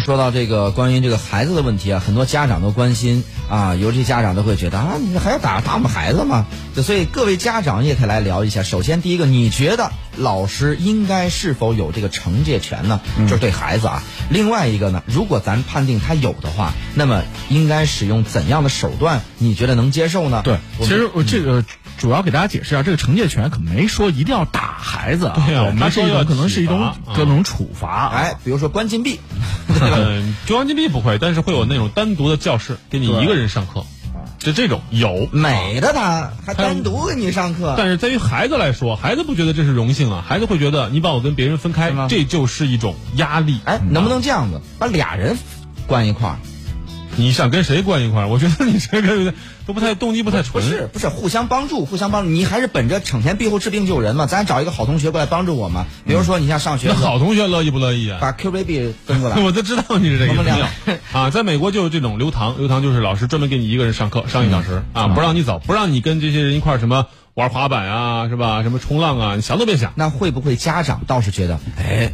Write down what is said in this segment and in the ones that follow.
说到这个关于这个孩子的问题啊，很多家长都关心啊，尤其家长都会觉得啊，你还要打打我们孩子吗？就所以各位家长也可以来聊一下。首先，第一个，你觉得老师应该是否有这个惩戒权呢？就是对孩子啊。另外一个呢，如果咱判定他有的话，那么应该使用怎样的手段？你觉得能接受呢？对，其实我这个主要给大家解释一下，这个惩戒权可没说一定要打孩子啊，对啊我们说可能是一种各种处罚。哎，比如说关禁闭，嗯，中央金币不会，但是会有那种单独的教室给你一个人上课，就这种有。美的他还单独给你上课。但是在于孩子来说，孩子不觉得这是荣幸啊，孩子会觉得你把我跟别人分开，这就是一种压力。哎，能不能这样子把俩人关一块儿？你想跟谁关一块儿？我觉得你这个都不太动机不太纯。不是不是互相帮助，互相帮助，你还是本着惩前毖后治病救人嘛，咱找一个好同学过来帮助我嘛。比如说你像上学好同学乐意不乐意啊？把 Q baby 分过来，我都知道你是这个啊，在美国就有这种留堂，留堂就是老师专门给你一个人上课，上一小时啊，不让你走，不让你跟这些人一块儿什么玩滑板啊，是吧？什么冲浪啊，你想都别想。那会不会家长倒是觉得，哎，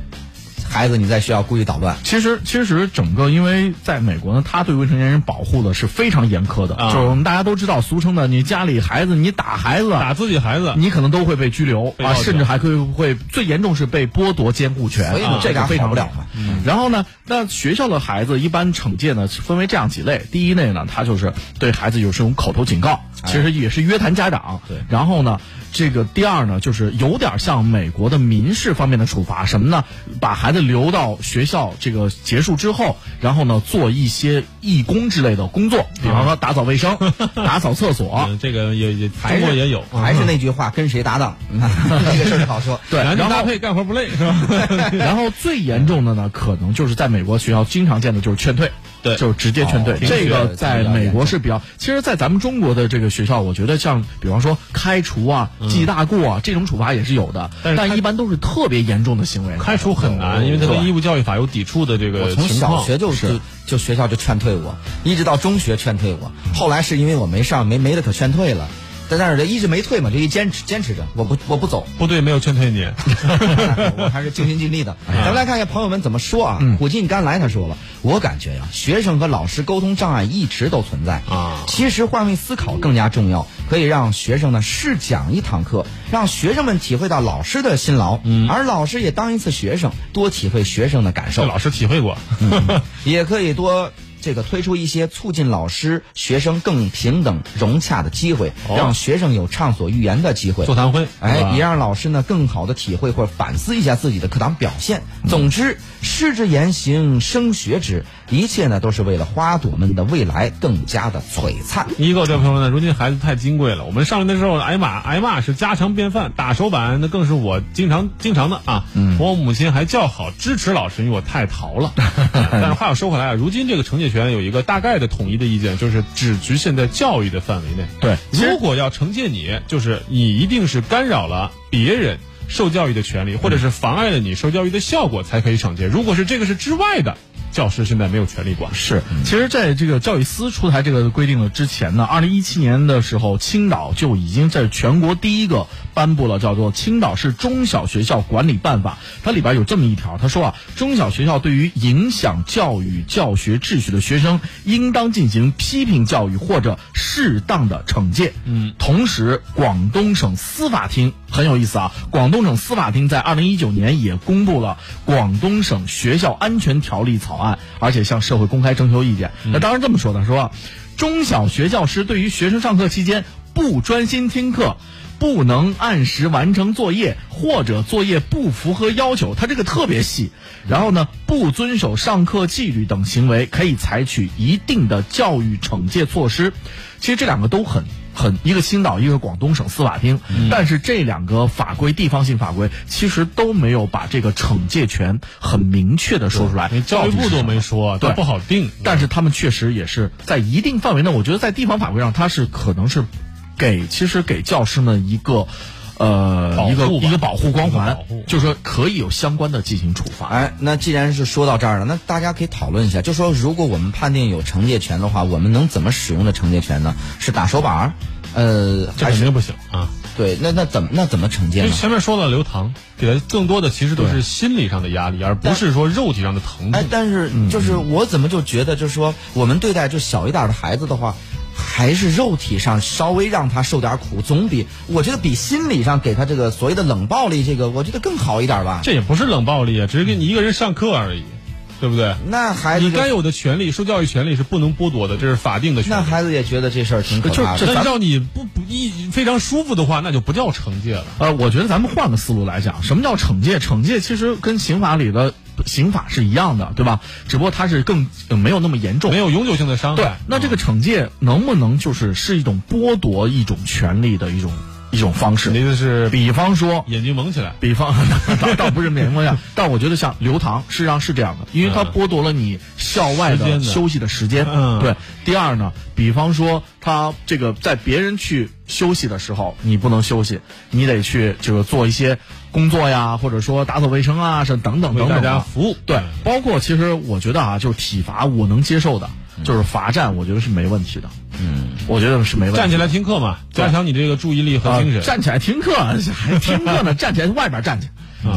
孩子你在学校故意捣乱？其实，其实整个因为在美国呢，他对未成年人保护的是非常严苛的，啊。就是我们大家都知道，俗称的你家里孩子你打孩子，打自己孩子，你可能都会被拘留啊，甚至还可以会最严重是被剥夺监护权，所以呢啊这个非常了嘛。然后呢，那学校的孩子一般惩戒呢分为这样几类，第一类呢，他就是对孩子有这种口头警告，其实也是约谈家长。对。然后呢，这个第二呢，就是有点像美国的民事方面的处罚，什么呢？把孩子留到学校这个结束之后，然后呢做一些义工之类的工作，比方说打扫卫生、打扫厕所。嗯，这个也也中国也有，还是那句话，跟谁搭档，这个事儿好说。对，然后男女搭配干活不累是吧？然后最严重的呢，可能就是在美国学校经常见的就是劝退，对就是直接劝退。哦这个在美国是比较，其实，在咱们中国的这个学校，我觉得像比方说开除啊、记大过啊这种处罚也是有的，但但一般都是特别严重的行为。开除很难，因为它跟义务教育法有抵触的这我从个情况。小学就是就学校就劝退我，一直到中学劝退我，后来是因为我没上，没没得可劝退了。但但是这一直没退嘛，就一坚持坚持着，我不我不走，部队没有劝退你，我还是尽心尽力的。咱们来看一下朋友们怎么说啊。苦尽甘来他说了，我感觉呀、学生和老师沟通障碍一直都存在啊其实换位思考更加重要，可以让学生呢试讲一堂课，让学生们体会到老师的辛劳，嗯，而老师也当一次学生，多体会学生的感受。老师体会过。也可以多这个推出一些促进老师、学生更平等融洽的机会，哦让学生有畅所欲言的机会。座谈会哎，也让老师呢更好的体会或者反思一下自己的课堂表现。总之，师之言行，生学之，一切呢都是为了花朵们的未来更加的璀璨。一个这朋友呢，如今孩子太金贵了，我们上学的时候挨骂挨骂是家常便饭，打手板那更是我经常经常的啊。嗯，我母亲还叫好支持老师，因为我太淘了。但是话又说回来啊，如今这个惩戒权有一个大概的统一的意见，就是只局限在教育的范围内。对如果要惩戒你，就是你一定是干扰了别人。受教育的权利，或者是妨碍了你受教育的效果，才可以惩戒。如果是这个是之外的，教师现在没有权利管。是，其实在这个教育司出台这个规定了之前呢，二零一七年的时候，青岛就已经在全国第一个颁布了叫做《青岛市中小学校管理办法》，它里边有这么一条，他说啊，中小学校对于影响教育教学秩序的学生，应当进行批评教育或者适当的惩戒。嗯，同时，广东省司法厅很有意思啊，广东省司法厅在二零一九年也公布了广东省学校安全条例草案，而且向社会公开征求意见。那当然这么说的，说啊中小学教师对于学生上课期间不专心听课。不能按时完成作业，或者作业不符合要求，他这个特别细。然后呢，不遵守上课纪律等行为，可以采取一定的教育惩戒措施。其实这两个都很很，一个青岛，一个广东省司法厅，但是这两个法规，地方性法规，其实都没有把这个惩戒权很明确的说出来。连教育部都没说，对不好定。但是他们确实也是在一定范围内，我觉得在地方法规上，它是可能是给其实给教师们一个。呃，一个保护吧一个保护光环保护，就是说可以有相关的进行处罚。哎，那既然是说到这儿了，那大家可以讨论一下，就说如果我们判定有惩戒权的话，我们能怎么使用的惩戒权呢？是打手板儿，呃，这肯定不行啊！对，那那怎么那怎么惩戒因为呢？前面说了刘唐，给他更多的其实都是心理上的压力，而不是说肉体上的疼哎痛，。但是就是我怎么就觉得，就是说我们对待就小一点的孩子的话，还是肉体上稍微让他受点苦，总比我觉得比心理上给他这个所谓的冷暴力这个，我觉得更好一点吧。这也不是冷暴力啊，只是给你一个人上课而已，对不对？那孩子你该有的权利，受教育权利是不能剥夺的，这是法定的权利。那孩子也觉得这事儿挺可怕的。那让你不不一非常舒服的话，那就不叫惩戒了。呃，我觉得咱们换个思路来讲，什么叫惩戒？惩戒其实跟刑法里的刑法是一样的，对吧？只不过它是更、呃没有那么严重没。有永久性的伤对害。，那这个惩戒能不能就是是一种剥夺一种权利的一种一种方式你的？意思是比方说，眼睛蒙起来？比方 倒倒不是免方向，但我觉得像刘唐实上是这样的，因为他剥夺了你校外的的休息的时间。嗯对。第二呢，比方说他这个在别人去休息的时候，你不能休息，你得去就是做一些工作呀，或者说打扫卫生啊，是等等为大等等啊。家服务。对，包括其实我觉得啊，就是体罚我能接受的，就是罚站，我觉得是没问题的。嗯，我觉得是没问题的。站起来听课嘛，加强你这个注意力和啊精神。站起来听课，还听课呢？站起来外边站去。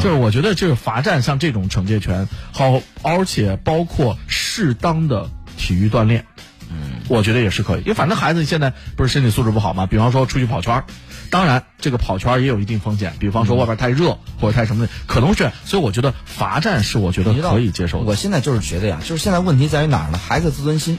就是我觉得这个罚站像这种惩戒权，好，而且包括适当的体育锻炼，嗯，我觉得也是可以。因为反正孩子现在不是身体素质不好嘛，比方说出去跑圈儿当然这个跑圈儿也有一定风险，比方说外边太热或者太什么的，可能是。所以我觉得罚站是我觉得可以接受的。我现在就是觉得呀，就是现在问题在于哪儿呢？孩子自尊心，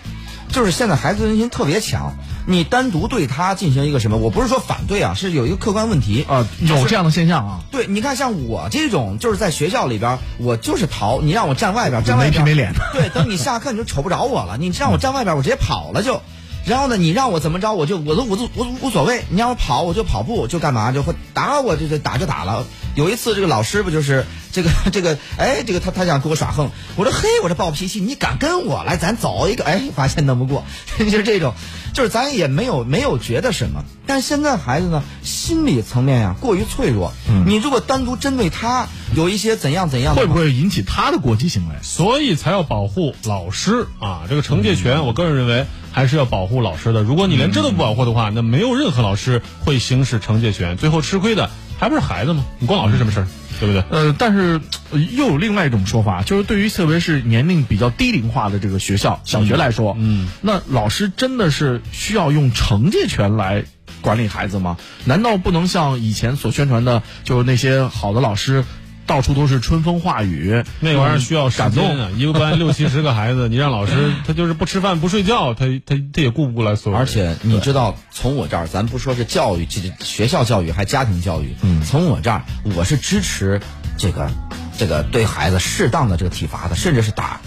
就是现在孩子自尊心特别强。你单独对他进行一个什么？我不是说反对啊，是有一个客观问题啊、有这样的现象啊。对，你看像我这种，就是在学校里边，我就是逃，你让我站外边，站外边没皮没脸对，等你下课你就瞅不着我了，你让我站外边，我直接跑了就。然后呢，你让我怎么着，我就我都我都我都无所谓。你让我跑，我就跑步，就干嘛就会打我就就打就打了。有一次这个老师不就是这个 这个哎这个他他想跟我耍横，我说嘿我这暴脾气，你敢跟我来，咱走一个哎，发现弄不过，就是这种，就是咱也没有没有觉得什么。但现在孩子呢，心理层面呀过于脆弱，你如果单独针对他有一些怎样怎样的，会不会引起他的过激行为？所以才要保护老师啊！这个惩戒权，我个人认为还是要保护老师的。如果你连这都不保护的话，那没有任何老师会行使惩戒权，最后吃亏的还不是孩子吗？你关老师什么事儿？对不对？呃，但是呃又有另外一种说法，就是对于特别是年龄比较低龄化的这个学校、小学来说，嗯，那老师真的是需要用惩戒权来管理孩子吗？难道不能像以前所宣传的，就是那些好的老师？到处都是春风化雨，那玩意儿需要时感动间啊！一个班 六七十个孩子，你让老师 他就是不吃饭不睡觉，他他他也顾不过来所有。而且你知道，从我这儿，咱不说是教育，这学校教育还家庭教育，嗯，从我这儿，我是支持这个这个对孩子适当的这个体罚的，甚至是打。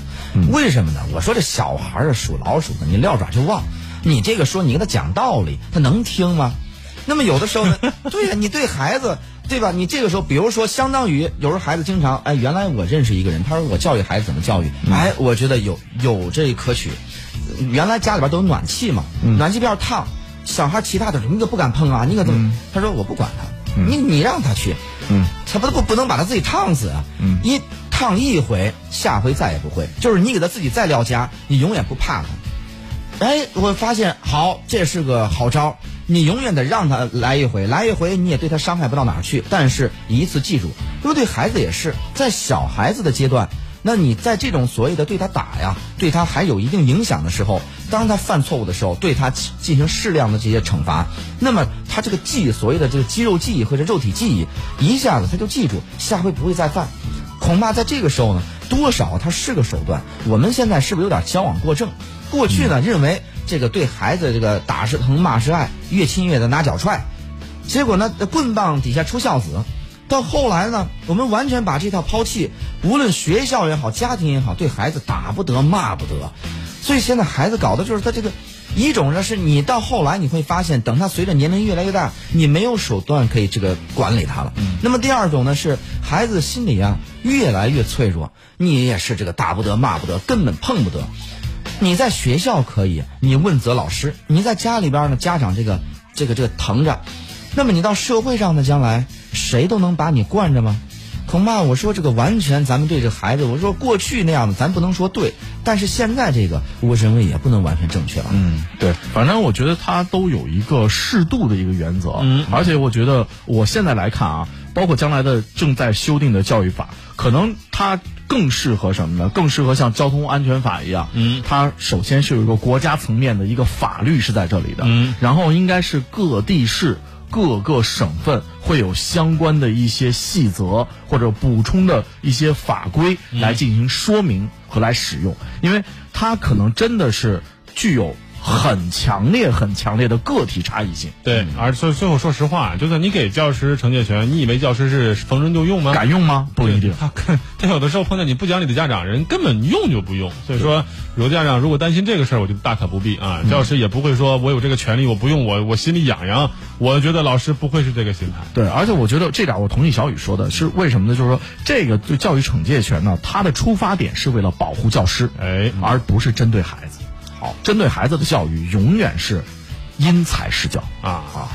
为什么呢？我说这小孩儿啊属老鼠的，你撂爪就忘。你这个说你跟他讲道理，他能听吗？那么有的时候呢，对呀、你对孩子，对吧？你这个时候，比如说，相当于有时候孩子经常，哎，原来我认识一个人，他说我教育孩子怎么教育，哎，我觉得有有这可取。原来家里边都有暖气嘛，暖气比较烫，小孩其他的你可不敢碰啊，你可怎么？他说我不管他，你你让他去，嗯，他不不不能把他自己烫死啊，嗯，一烫一回，下回再也不会，就是你给他自己再撂家，你永远不怕他。哎，我发现好，这是个好招儿。你永远得让他来一回，来一回你也对他伤害不到哪儿去。但是一次记住，因为对孩子也是，在小孩子的阶段，那你在这种所谓的对他打呀，对他还有一定影响的时候，当他犯错误的时候，对他进行适量的这些惩罚，那么他这个记忆，所谓的这个肌肉记忆或者肉体记忆，一下子他就记住，下回不会再犯。恐怕在这个时候呢，多少它是个手段。我们现在是不是有点矫枉过正？过去呢，认为这个对孩子这个打是疼，骂是爱，越亲越的拿脚踹，结果呢，棍棒底下出孝子。到后来呢，我们完全把这套抛弃，无论学校也好，家庭也好，对孩子打不得，骂不得。所以现在孩子搞的就是他这个，一种呢是你到后来你会发现，等他随着年龄越来越大，你没有手段可以这个管理他了。那么第二种呢是孩子心里啊越来越脆弱，你也是这个打不得，骂不得，根本碰不得。你在学校可以，你问责老师；你在家里边呢，家长这个这个这个疼着。那么你到社会上呢，将来谁都能把你惯着吗？恐怕我说这个完全咱们对这孩子，我说过去那样的咱不能说对，但是现在这个我认为也不能完全正确了。嗯，对，反正我觉得他都有一个适度的一个原则，嗯而且我觉得我现在来看啊，包括将来的正在修订的教育法，可能它更适合什么呢？更适合像交通安全法一样，嗯，它首先是有一个国家层面的一个法律是在这里的，嗯，然后应该是各地市。各个省份会有相关的一些细则或者补充的一些法规来进行说明和来使用，因为它可能真的是具有很强烈、很强烈的个体差异性。对，而最最后说实话，就算你给教师惩戒权，你以为教师是逢人就用吗？敢用吗？不一定。他他有的时候碰见你不讲理的家长，人根本用就不用。所以说，有的家长如果担心这个事儿，我就大可不必啊。教师也不会说我有这个权利，我不用，我我心里痒痒。我觉得老师不会是这个心态。对，而且我觉得这点我同意小雨说的，是为什么呢？就是说，这个对教育惩戒权呢，它的出发点是为了保护教师，哎，而不是针对孩子。好，针对孩子的教育永远是因材施教啊啊。